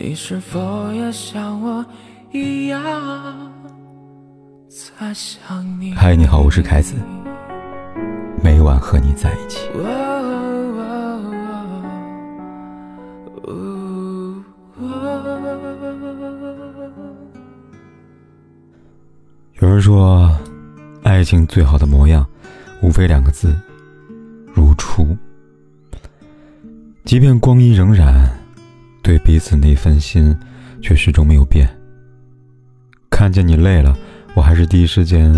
你是否也像我一样在想你？嗨，你好，我是凯子，每晚和你在一起。有人说，爱情最好的模样，无非两个字：如初。即便光阴荏苒。对彼此那份心，却始终没有变。看见你累了，我还是第一时间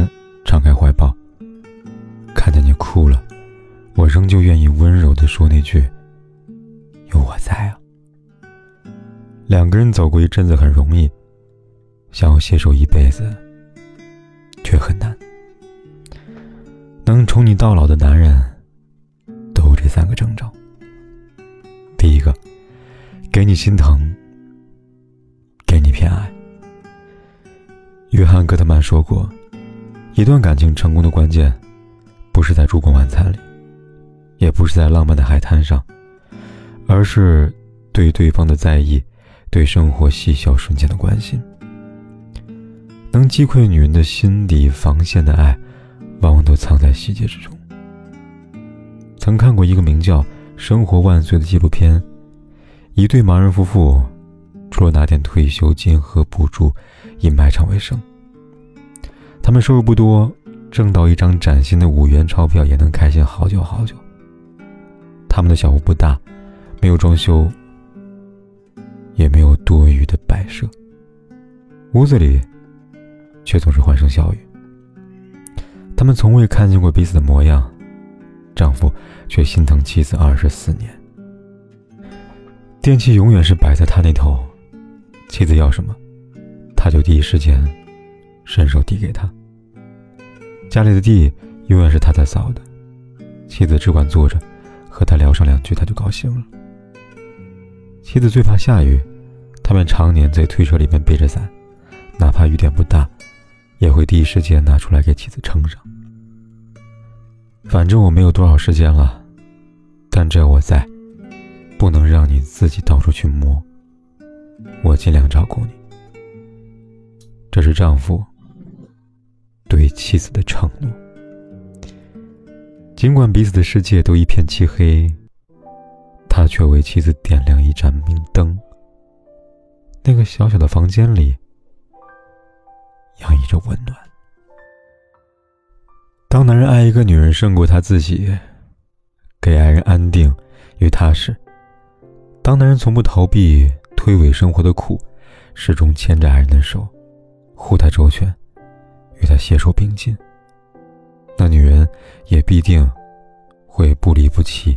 敞开怀抱；看见你哭了，我仍旧愿意温柔地说那句：“有我在啊。”两个人走过一阵子很容易，想要携手一辈子却很难。能宠你到老的男人，都有这三个征兆。第一个。给你心疼，给你偏爱。约翰·戈特曼说过：“一段感情成功的关键，不是在烛光晚餐里，也不是在浪漫的海滩上，而是对对方的在意，对生活细小瞬间的关心。能击溃女人的心底防线的爱，往往都藏在细节之中。”曾看过一个名叫《生活万岁》的纪录片。一对盲人夫妇，除了拿点退休金和补助，以卖唱为生。他们收入不多，挣到一张崭新的五元钞票也能开心好久好久。他们的小屋不大，没有装修，也没有多余的摆设，屋子里却总是欢声笑语。他们从未看见过彼此的模样，丈夫却心疼妻子二十四年。电器永远是摆在他那头，妻子要什么，他就第一时间伸手递给他。家里的地永远是他在扫的，妻子只管坐着，和他聊上两句他就高兴了。妻子最怕下雨，他们常年在推车里面背着伞，哪怕雨点不大，也会第一时间拿出来给妻子撑上。反正我没有多少时间了，但只要我在。不能让你自己到处去摸，我尽量照顾你。这是丈夫对妻子的承诺。尽管彼此的世界都一片漆黑，他却为妻子点亮一盏明灯。那个小小的房间里，洋溢着温暖。当男人爱一个女人胜过他自己，给爱人安定与踏实。当男人从不逃避推诿生活的苦，始终牵着爱人的手，护她周全，与她携手并进，那女人也必定会不离不弃，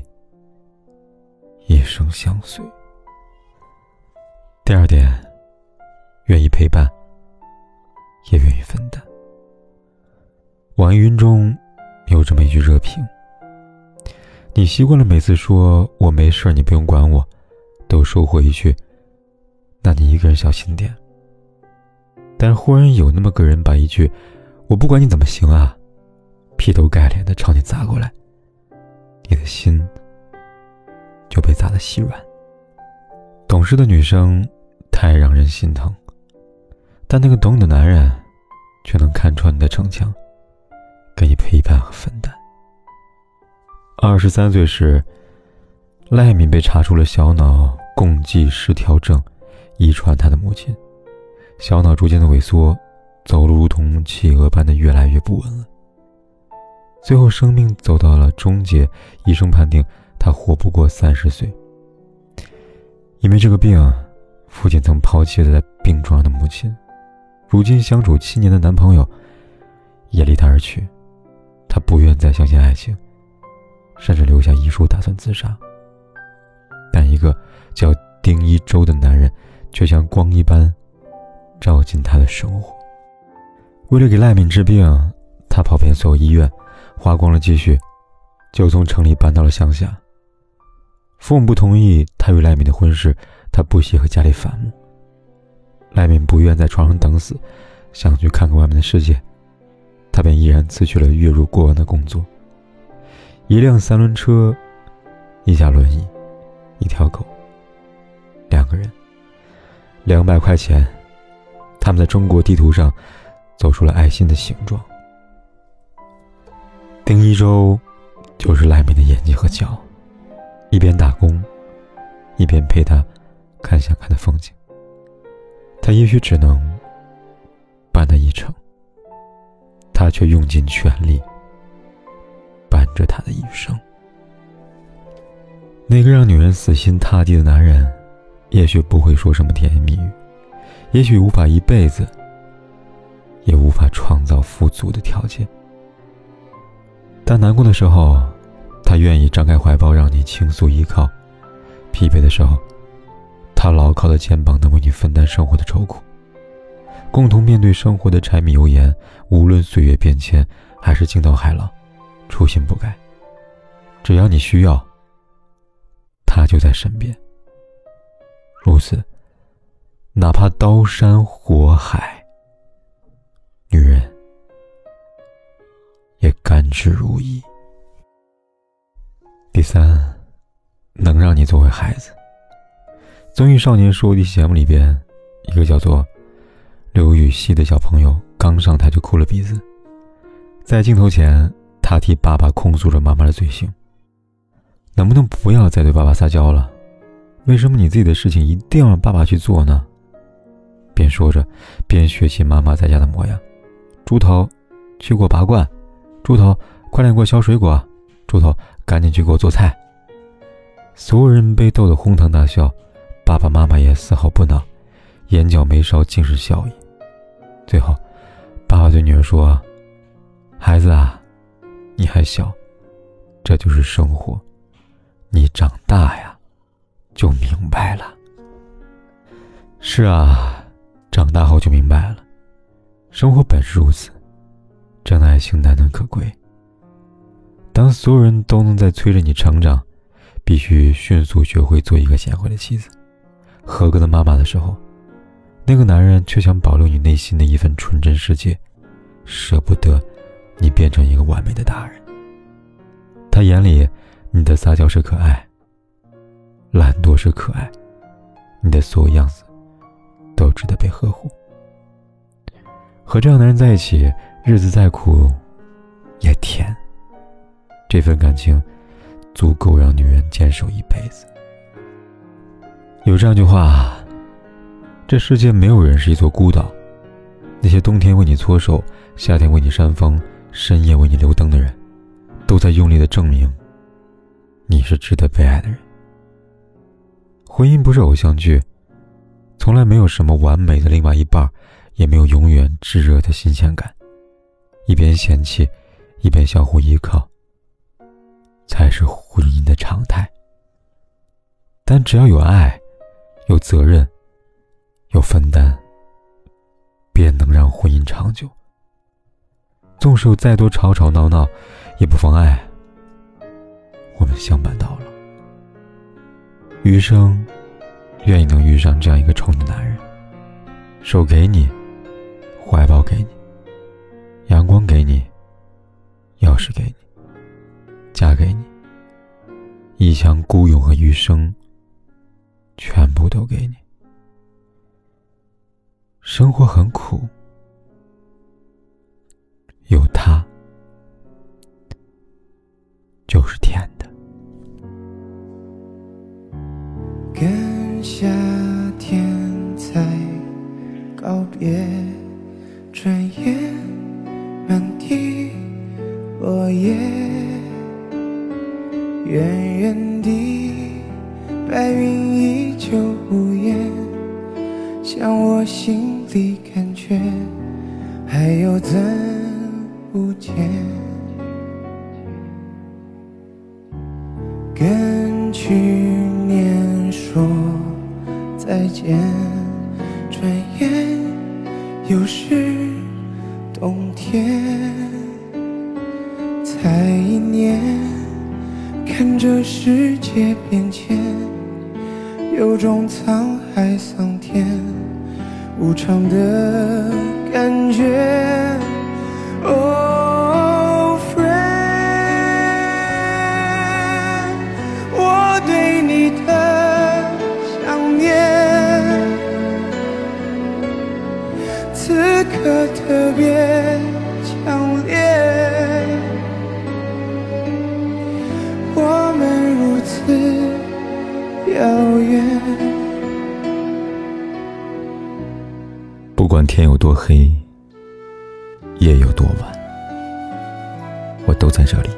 一生相随。第二点，愿意陪伴，也愿意分担。网易云中有这么一句热评：“你习惯了每次说我没事，你不用管我。”收获一句：“那你一个人小心点。”但忽然有那么个人把一句“我不管你怎么行啊”，劈头盖脸的朝你砸过来，你的心就被砸得稀软。懂事的女生太让人心疼，但那个懂你的男人却能看穿你的逞强，给你陪伴和分担。二十三岁时，赖敏被查出了小脑。共济失调症遗传他的母亲，小脑逐渐的萎缩，走路如同企鹅般的越来越不稳了。最后生命走到了终结，医生判定他活不过三十岁。因为这个病，父亲曾抛弃了在病床上的母亲，如今相处七年的男朋友也离他而去，他不愿再相信爱情，甚至留下遗书打算自杀。但一个叫丁一周的男人，却像光一般照进他的生活。为了给赖敏治病，他跑遍所有医院，花光了积蓄，就从城里搬到了乡下。父母不同意他与赖敏的婚事，他不惜和家里反目。赖敏不愿在床上等死，想去看看外面的世界，他便毅然辞去了月入过万的工作。一辆三轮车，一架轮椅。一条狗，两，百块钱，他们在中国地图上走出了爱心的形状。丁一周就是赖明的眼睛和脚，一边打工，一边陪他看想看的风景。他也许只能伴他一程，他却用尽全力伴着他的一生。那个让女人死心塌地的男人，也许不会说什么甜言蜜语，也许无法一辈子，也无法创造富足的条件。但难过的时候，他愿意张开怀抱让你倾诉依靠；疲惫的时候，他牢靠的肩膀能为你分担生活的愁苦，共同面对生活的柴米油盐。无论岁月变迁，还是惊涛骇浪，初心不改。只要你需要。他就在身边。如此，哪怕刀山火海，女人也甘之如饴。第三，能让你作为孩子。综艺少年说的节目里边，一个叫做刘禹锡的小朋友刚上台就哭了鼻子，在镜头前，他替爸爸控诉着妈妈的罪行。能不能不要再对爸爸撒娇了？为什么你自己的事情一定要让爸爸去做呢？边说着，边学习妈妈在家的模样。猪头，去给我拔罐；猪头，快点给我削水果；猪头，赶紧去给我做菜。所有人被逗得哄堂大笑，爸爸妈妈也丝毫不恼，眼角眉梢尽是笑意。最后，爸爸对女儿说：“孩子啊，你还小，这就是生活。”你长大呀，就明白了。是啊，长大后就明白了，生活本是如此，真爱情难能可贵。当所有人都能在催着你成长，必须迅速学会做一个贤惠的妻子、合格的妈妈的时候，那个男人却想保留你内心的一份纯真世界，舍不得你变成一个完美的大人。他眼里。你的撒娇是可爱，懒惰是可爱，你的所有样子都值得被呵护。和这样的人在一起，日子再苦也甜。这份感情足够让女人坚守一辈子。有这样一句话：这世界没有人是一座孤岛，那些冬天为你搓手、夏天为你扇风、深夜为你留灯的人，都在用力的证明。你是值得被爱的人。婚姻不是偶像剧，从来没有什么完美的另外一半，也没有永远炙热的新鲜感。一边嫌弃，一边相互依靠，才是婚姻的常态。但只要有爱，有责任，有分担，便能让婚姻长久。纵使有再多吵吵闹闹，也不妨碍。我们相伴，余生，愿意能遇上这样一个宠的男人，手给你，怀抱给你，阳光给你，钥匙给你，嫁给你，一腔孤勇和余生，全部都给你。生活很苦，远远地白云依旧无言，像我心里感觉，还有怎不见？跟去年说。再见，转眼又是冬天。才一年，看这世界变迁有种沧海桑田无常的感觉。Oh friend 我对你的管天有多黑，夜有多晚，我都在这里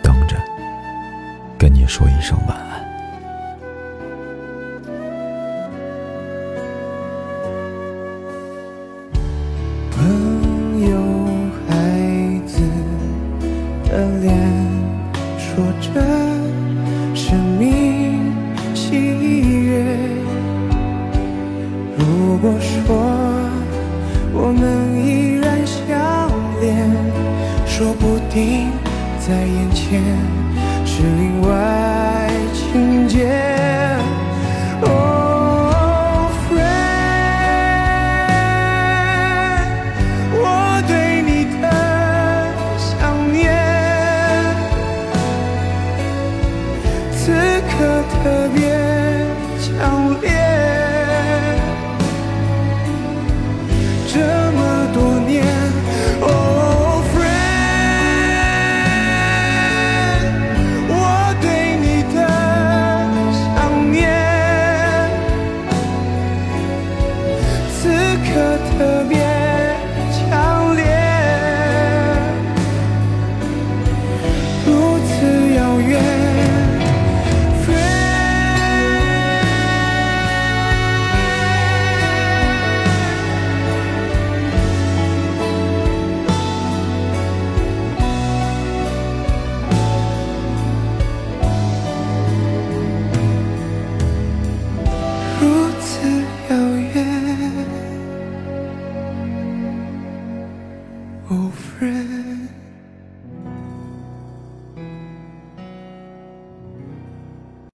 等着，跟你说一声晚安。朋友，孩子的脸，说着生命喜悦。如果说定在眼前是另外情节。